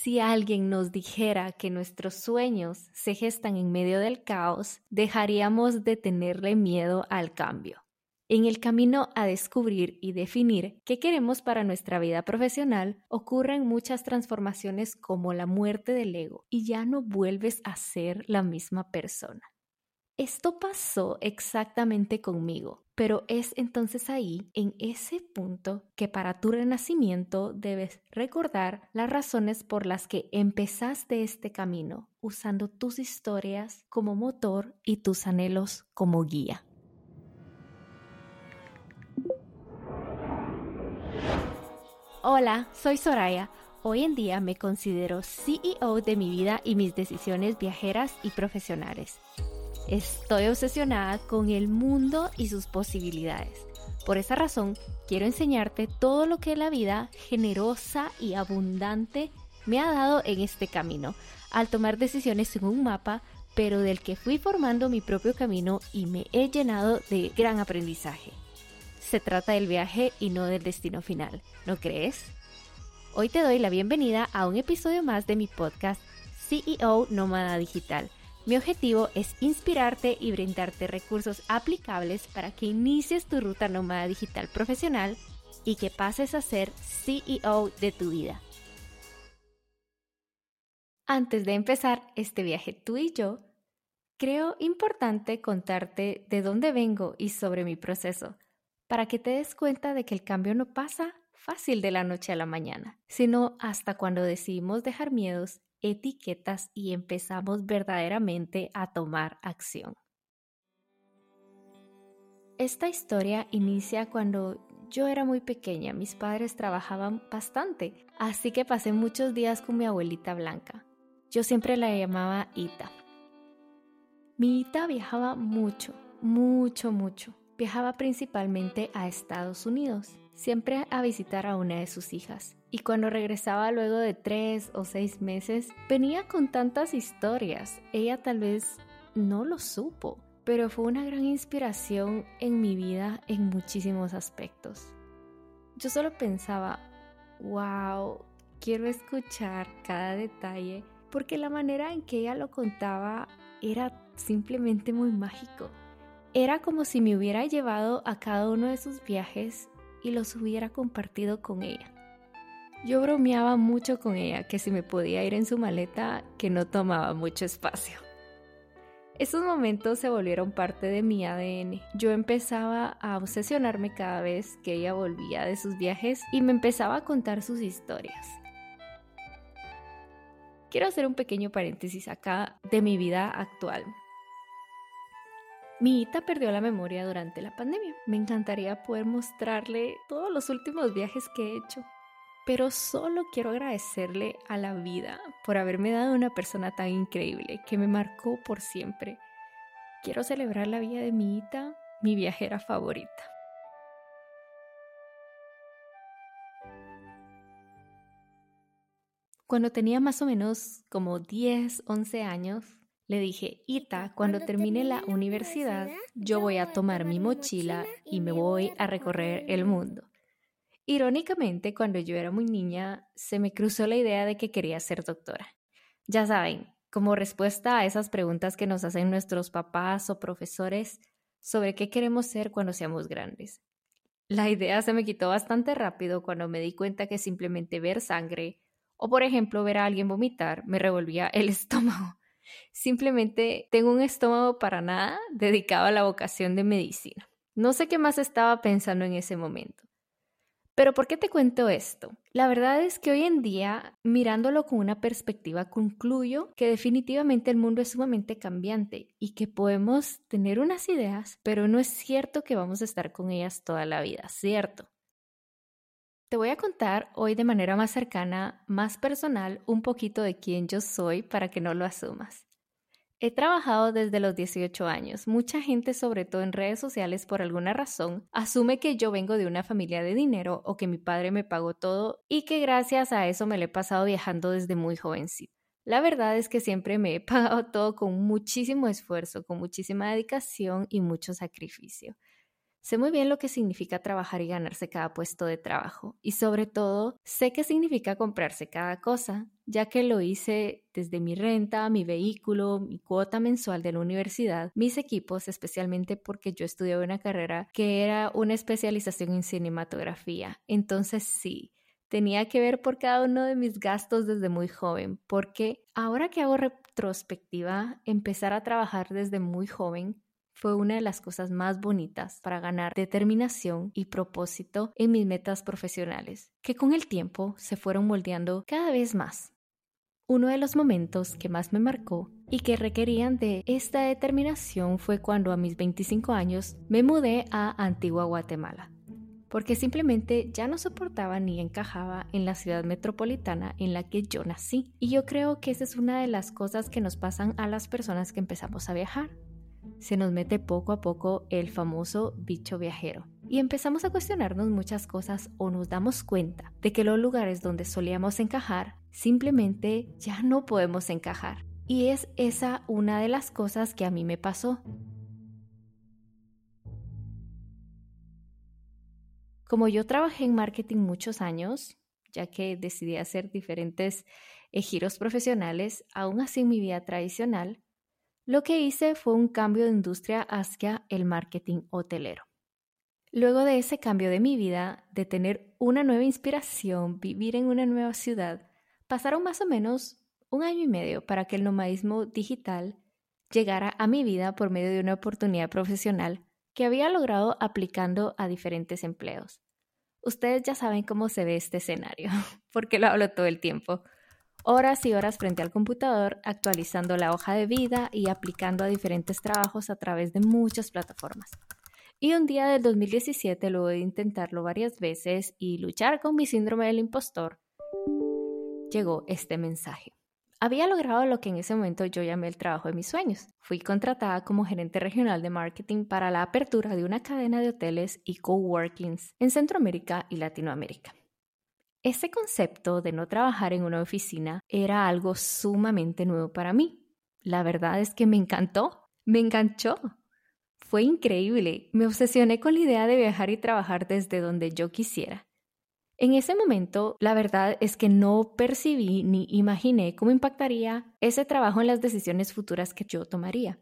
Si alguien nos dijera que nuestros sueños se gestan en medio del caos, dejaríamos de tenerle miedo al cambio. En el camino a descubrir y definir qué queremos para nuestra vida profesional, ocurren muchas transformaciones como la muerte del ego y ya no vuelves a ser la misma persona. Esto pasó exactamente conmigo, pero es entonces ahí, en ese punto, que para tu renacimiento debes recordar las razones por las que empezaste este camino, usando tus historias como motor y tus anhelos como guía. Hola, soy Soraya. Hoy en día me considero CEO de mi vida y mis decisiones viajeras y profesionales. Estoy obsesionada con el mundo y sus posibilidades. Por esa razón, quiero enseñarte todo lo que la vida generosa y abundante me ha dado en este camino, al tomar decisiones en un mapa, pero del que fui formando mi propio camino y me he llenado de gran aprendizaje. Se trata del viaje y no del destino final, ¿no crees? Hoy te doy la bienvenida a un episodio más de mi podcast CEO Nómada Digital mi objetivo es inspirarte y brindarte recursos aplicables para que inicies tu ruta nómada digital profesional y que pases a ser CEO de tu vida. Antes de empezar este viaje tú y yo, creo importante contarte de dónde vengo y sobre mi proceso, para que te des cuenta de que el cambio no pasa fácil de la noche a la mañana, sino hasta cuando decidimos dejar miedos etiquetas y empezamos verdaderamente a tomar acción. Esta historia inicia cuando yo era muy pequeña, mis padres trabajaban bastante, así que pasé muchos días con mi abuelita Blanca. Yo siempre la llamaba Ita. Mi Ita viajaba mucho, mucho, mucho. Viajaba principalmente a Estados Unidos, siempre a visitar a una de sus hijas y cuando regresaba luego de tres o seis meses, venía con tantas historias. Ella tal vez no lo supo, pero fue una gran inspiración en mi vida en muchísimos aspectos. Yo solo pensaba, wow, quiero escuchar cada detalle porque la manera en que ella lo contaba era simplemente muy mágico. Era como si me hubiera llevado a cada uno de sus viajes los hubiera compartido con ella. Yo bromeaba mucho con ella que si me podía ir en su maleta que no tomaba mucho espacio. Esos momentos se volvieron parte de mi ADN. Yo empezaba a obsesionarme cada vez que ella volvía de sus viajes y me empezaba a contar sus historias. Quiero hacer un pequeño paréntesis acá de mi vida actual. Mi Ita perdió la memoria durante la pandemia. Me encantaría poder mostrarle todos los últimos viajes que he hecho pero solo quiero agradecerle a la vida por haberme dado una persona tan increíble que me marcó por siempre. Quiero celebrar la vida de mi Ita, mi viajera favorita. Cuando tenía más o menos como 10, 11 años, le dije, Ita, cuando termine la universidad, yo voy a tomar mi mochila y me voy a recorrer el mundo. Irónicamente, cuando yo era muy niña, se me cruzó la idea de que quería ser doctora. Ya saben, como respuesta a esas preguntas que nos hacen nuestros papás o profesores sobre qué queremos ser cuando seamos grandes. La idea se me quitó bastante rápido cuando me di cuenta que simplemente ver sangre o, por ejemplo, ver a alguien vomitar me revolvía el estómago. Simplemente tengo un estómago para nada dedicado a la vocación de medicina. No sé qué más estaba pensando en ese momento. Pero ¿por qué te cuento esto? La verdad es que hoy en día, mirándolo con una perspectiva, concluyo que definitivamente el mundo es sumamente cambiante y que podemos tener unas ideas, pero no es cierto que vamos a estar con ellas toda la vida, ¿cierto? Te voy a contar hoy de manera más cercana, más personal, un poquito de quién yo soy para que no lo asumas. He trabajado desde los 18 años. Mucha gente, sobre todo en redes sociales, por alguna razón, asume que yo vengo de una familia de dinero o que mi padre me pagó todo y que gracias a eso me lo he pasado viajando desde muy jovencito. La verdad es que siempre me he pagado todo con muchísimo esfuerzo, con muchísima dedicación y mucho sacrificio. Sé muy bien lo que significa trabajar y ganarse cada puesto de trabajo y sobre todo sé qué significa comprarse cada cosa, ya que lo hice desde mi renta, mi vehículo, mi cuota mensual de la universidad, mis equipos, especialmente porque yo estudié una carrera que era una especialización en cinematografía. Entonces sí, tenía que ver por cada uno de mis gastos desde muy joven, porque ahora que hago retrospectiva, empezar a trabajar desde muy joven fue una de las cosas más bonitas para ganar determinación y propósito en mis metas profesionales, que con el tiempo se fueron moldeando cada vez más. Uno de los momentos que más me marcó y que requerían de esta determinación fue cuando a mis 25 años me mudé a Antigua Guatemala, porque simplemente ya no soportaba ni encajaba en la ciudad metropolitana en la que yo nací. Y yo creo que esa es una de las cosas que nos pasan a las personas que empezamos a viajar se nos mete poco a poco el famoso bicho viajero. Y empezamos a cuestionarnos muchas cosas o nos damos cuenta de que los lugares donde solíamos encajar simplemente ya no podemos encajar. Y es esa una de las cosas que a mí me pasó. Como yo trabajé en marketing muchos años, ya que decidí hacer diferentes eh, giros profesionales, aún así en mi vida tradicional, lo que hice fue un cambio de industria hacia el marketing hotelero. Luego de ese cambio de mi vida, de tener una nueva inspiración, vivir en una nueva ciudad, pasaron más o menos un año y medio para que el nomadismo digital llegara a mi vida por medio de una oportunidad profesional que había logrado aplicando a diferentes empleos. Ustedes ya saben cómo se ve este escenario, porque lo hablo todo el tiempo horas y horas frente al computador, actualizando la hoja de vida y aplicando a diferentes trabajos a través de muchas plataformas. Y un día del 2017, luego de intentarlo varias veces y luchar con mi síndrome del impostor, llegó este mensaje. Había logrado lo que en ese momento yo llamé el trabajo de mis sueños. Fui contratada como gerente regional de marketing para la apertura de una cadena de hoteles y coworkings en Centroamérica y Latinoamérica. Ese concepto de no trabajar en una oficina era algo sumamente nuevo para mí. La verdad es que me encantó, me enganchó. Fue increíble, me obsesioné con la idea de viajar y trabajar desde donde yo quisiera. En ese momento, la verdad es que no percibí ni imaginé cómo impactaría ese trabajo en las decisiones futuras que yo tomaría.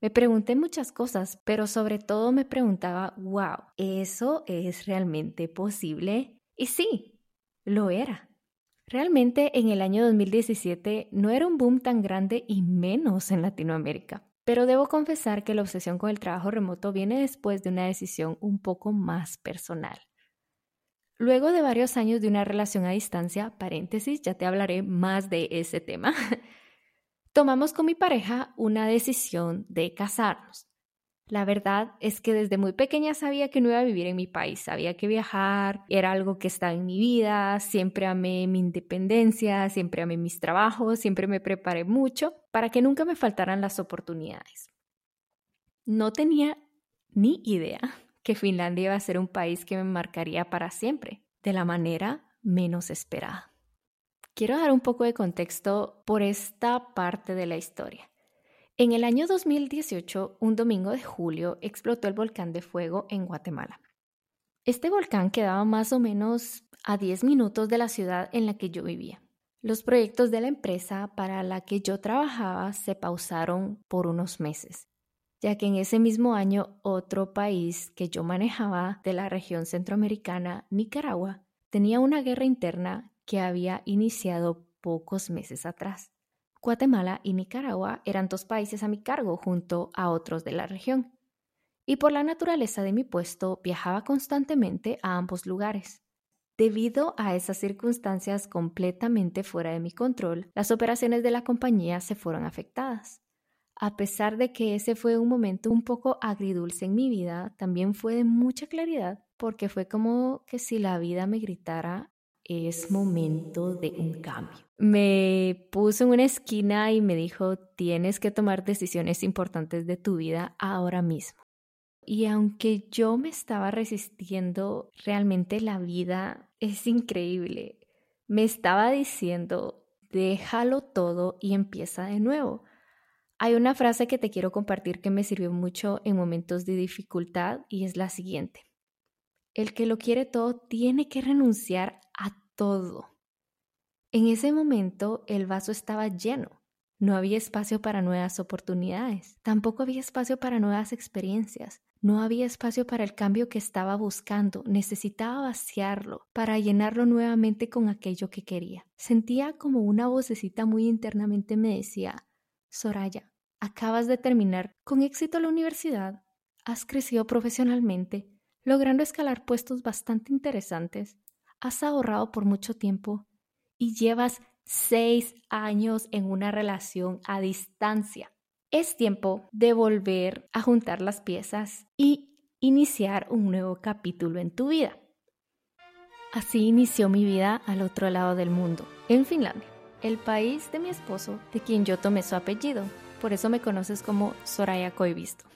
Me pregunté muchas cosas, pero sobre todo me preguntaba, wow, ¿eso es realmente posible? Y sí, lo era. Realmente en el año 2017 no era un boom tan grande y menos en Latinoamérica. Pero debo confesar que la obsesión con el trabajo remoto viene después de una decisión un poco más personal. Luego de varios años de una relación a distancia, paréntesis, ya te hablaré más de ese tema, tomamos con mi pareja una decisión de casarnos. La verdad es que desde muy pequeña sabía que no iba a vivir en mi país, sabía que viajar era algo que estaba en mi vida, siempre amé mi independencia, siempre amé mis trabajos, siempre me preparé mucho para que nunca me faltaran las oportunidades. No tenía ni idea que Finlandia iba a ser un país que me marcaría para siempre, de la manera menos esperada. Quiero dar un poco de contexto por esta parte de la historia. En el año 2018, un domingo de julio, explotó el volcán de fuego en Guatemala. Este volcán quedaba más o menos a 10 minutos de la ciudad en la que yo vivía. Los proyectos de la empresa para la que yo trabajaba se pausaron por unos meses, ya que en ese mismo año otro país que yo manejaba de la región centroamericana, Nicaragua, tenía una guerra interna que había iniciado pocos meses atrás. Guatemala y Nicaragua eran dos países a mi cargo junto a otros de la región. Y por la naturaleza de mi puesto viajaba constantemente a ambos lugares. Debido a esas circunstancias completamente fuera de mi control, las operaciones de la compañía se fueron afectadas. A pesar de que ese fue un momento un poco agridulce en mi vida, también fue de mucha claridad porque fue como que si la vida me gritara es momento de un cambio. Me puso en una esquina y me dijo, tienes que tomar decisiones importantes de tu vida ahora mismo. Y aunque yo me estaba resistiendo, realmente la vida es increíble. Me estaba diciendo, déjalo todo y empieza de nuevo. Hay una frase que te quiero compartir que me sirvió mucho en momentos de dificultad y es la siguiente. El que lo quiere todo tiene que renunciar todo. En ese momento el vaso estaba lleno. No había espacio para nuevas oportunidades. Tampoco había espacio para nuevas experiencias. No había espacio para el cambio que estaba buscando. Necesitaba vaciarlo para llenarlo nuevamente con aquello que quería. Sentía como una vocecita muy internamente me decía, Soraya, acabas de terminar con éxito la universidad, has crecido profesionalmente, logrando escalar puestos bastante interesantes, has ahorrado por mucho tiempo y llevas seis años en una relación a distancia. Es tiempo de volver a juntar las piezas y iniciar un nuevo capítulo en tu vida. Así inició mi vida al otro lado del mundo, en Finlandia el país de mi esposo, de quien yo tomé su apellido. Por eso me conoces como Soraya Coivisto.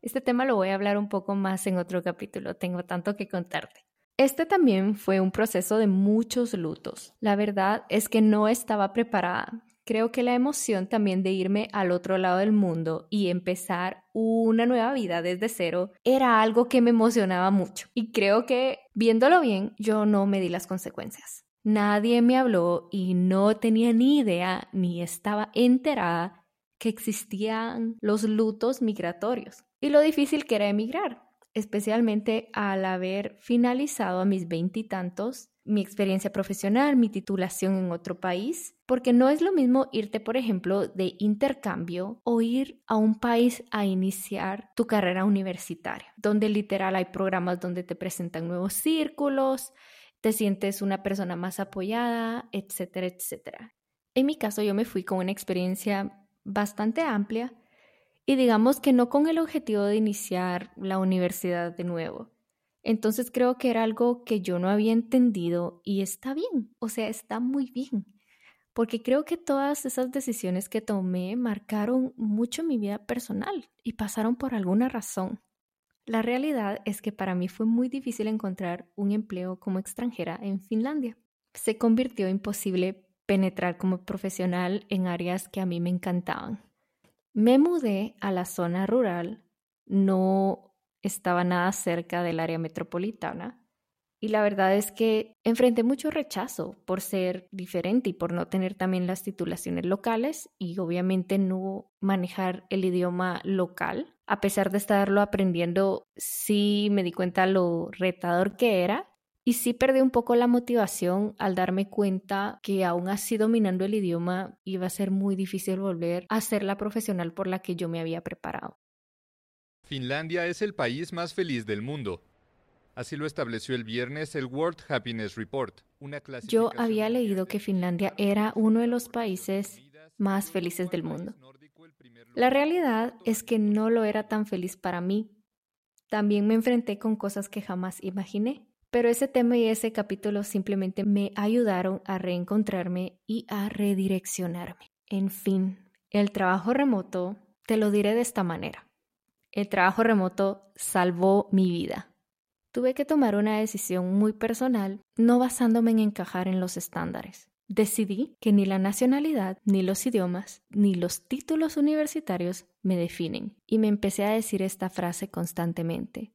Este tema lo voy a hablar un poco más en otro capítulo, tengo tanto que contarte. Este también fue un proceso de muchos lutos. La verdad es que no estaba preparada. Creo que la emoción también de irme al otro lado del mundo y empezar una nueva vida desde cero era algo que me emocionaba mucho. Y creo que, viéndolo bien, yo no me di las consecuencias. Nadie me habló y no tenía ni idea ni estaba enterada que existían los lutos migratorios y lo difícil que era emigrar, especialmente al haber finalizado a mis veintitantos mi experiencia profesional, mi titulación en otro país, porque no es lo mismo irte, por ejemplo, de intercambio o ir a un país a iniciar tu carrera universitaria, donde literal hay programas donde te presentan nuevos círculos, te sientes una persona más apoyada, etcétera, etcétera. En mi caso yo me fui con una experiencia bastante amplia y digamos que no con el objetivo de iniciar la universidad de nuevo. Entonces creo que era algo que yo no había entendido y está bien, o sea, está muy bien, porque creo que todas esas decisiones que tomé marcaron mucho mi vida personal y pasaron por alguna razón. La realidad es que para mí fue muy difícil encontrar un empleo como extranjera en Finlandia. Se convirtió imposible penetrar como profesional en áreas que a mí me encantaban. Me mudé a la zona rural, no estaba nada cerca del área metropolitana y la verdad es que enfrenté mucho rechazo por ser diferente y por no tener también las titulaciones locales y obviamente no manejar el idioma local a pesar de estarlo aprendiendo, sí me di cuenta lo retador que era y sí perdí un poco la motivación al darme cuenta que aún así dominando el idioma iba a ser muy difícil volver a ser la profesional por la que yo me había preparado. Finlandia es el país más feliz del mundo. Así lo estableció el viernes el World Happiness Report. Una yo había leído que Finlandia era uno de los países más felices del mundo. La realidad es que no lo era tan feliz para mí. También me enfrenté con cosas que jamás imaginé, pero ese tema y ese capítulo simplemente me ayudaron a reencontrarme y a redireccionarme. En fin, el trabajo remoto, te lo diré de esta manera. El trabajo remoto salvó mi vida. Tuve que tomar una decisión muy personal, no basándome en encajar en los estándares. Decidí que ni la nacionalidad, ni los idiomas, ni los títulos universitarios me definen y me empecé a decir esta frase constantemente.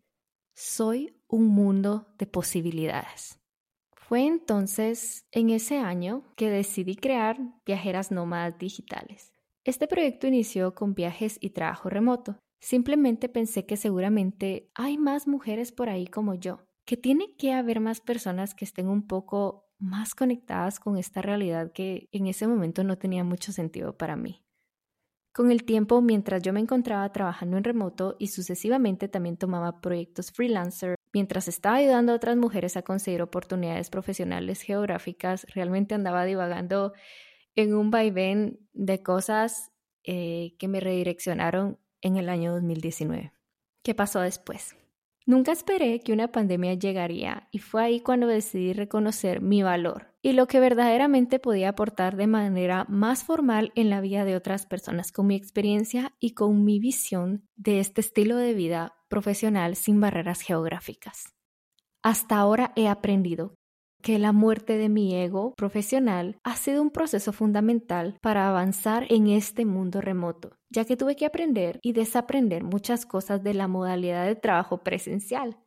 Soy un mundo de posibilidades. Fue entonces en ese año que decidí crear Viajeras Nómadas Digitales. Este proyecto inició con viajes y trabajo remoto. Simplemente pensé que seguramente hay más mujeres por ahí como yo, que tiene que haber más personas que estén un poco más conectadas con esta realidad que en ese momento no tenía mucho sentido para mí. Con el tiempo, mientras yo me encontraba trabajando en remoto y sucesivamente también tomaba proyectos freelancer, mientras estaba ayudando a otras mujeres a conseguir oportunidades profesionales geográficas, realmente andaba divagando en un vaivén de cosas eh, que me redireccionaron en el año 2019. ¿Qué pasó después? Nunca esperé que una pandemia llegaría y fue ahí cuando decidí reconocer mi valor y lo que verdaderamente podía aportar de manera más formal en la vida de otras personas con mi experiencia y con mi visión de este estilo de vida profesional sin barreras geográficas. Hasta ahora he aprendido que la muerte de mi ego profesional ha sido un proceso fundamental para avanzar en este mundo remoto, ya que tuve que aprender y desaprender muchas cosas de la modalidad de trabajo presencial.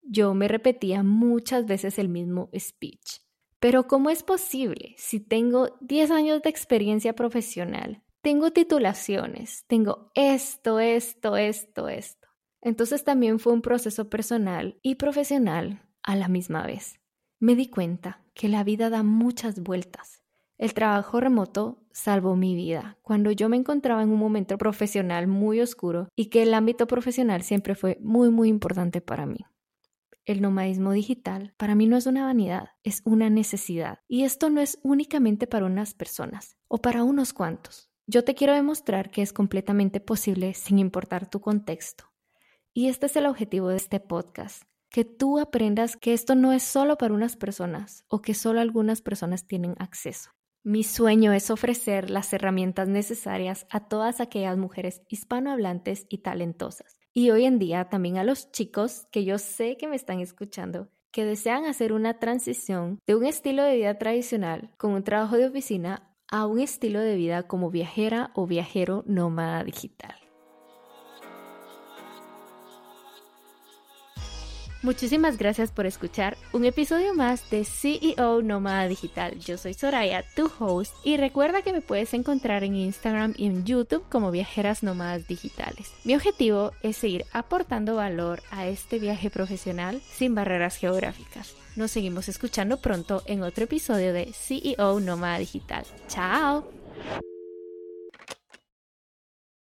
Yo me repetía muchas veces el mismo speech. Pero ¿cómo es posible si tengo 10 años de experiencia profesional? Tengo titulaciones, tengo esto, esto, esto, esto. Entonces también fue un proceso personal y profesional a la misma vez. Me di cuenta que la vida da muchas vueltas. El trabajo remoto salvó mi vida cuando yo me encontraba en un momento profesional muy oscuro y que el ámbito profesional siempre fue muy muy importante para mí. El nomadismo digital para mí no es una vanidad, es una necesidad. Y esto no es únicamente para unas personas o para unos cuantos. Yo te quiero demostrar que es completamente posible sin importar tu contexto. Y este es el objetivo de este podcast, que tú aprendas que esto no es solo para unas personas o que solo algunas personas tienen acceso. Mi sueño es ofrecer las herramientas necesarias a todas aquellas mujeres hispanohablantes y talentosas. Y hoy en día también a los chicos que yo sé que me están escuchando, que desean hacer una transición de un estilo de vida tradicional con un trabajo de oficina a un estilo de vida como viajera o viajero nómada digital. Muchísimas gracias por escuchar un episodio más de CEO Nómada Digital. Yo soy Soraya, tu host, y recuerda que me puedes encontrar en Instagram y en YouTube como Viajeras Nómadas Digitales. Mi objetivo es seguir aportando valor a este viaje profesional sin barreras geográficas. Nos seguimos escuchando pronto en otro episodio de CEO Nómada Digital. ¡Chao!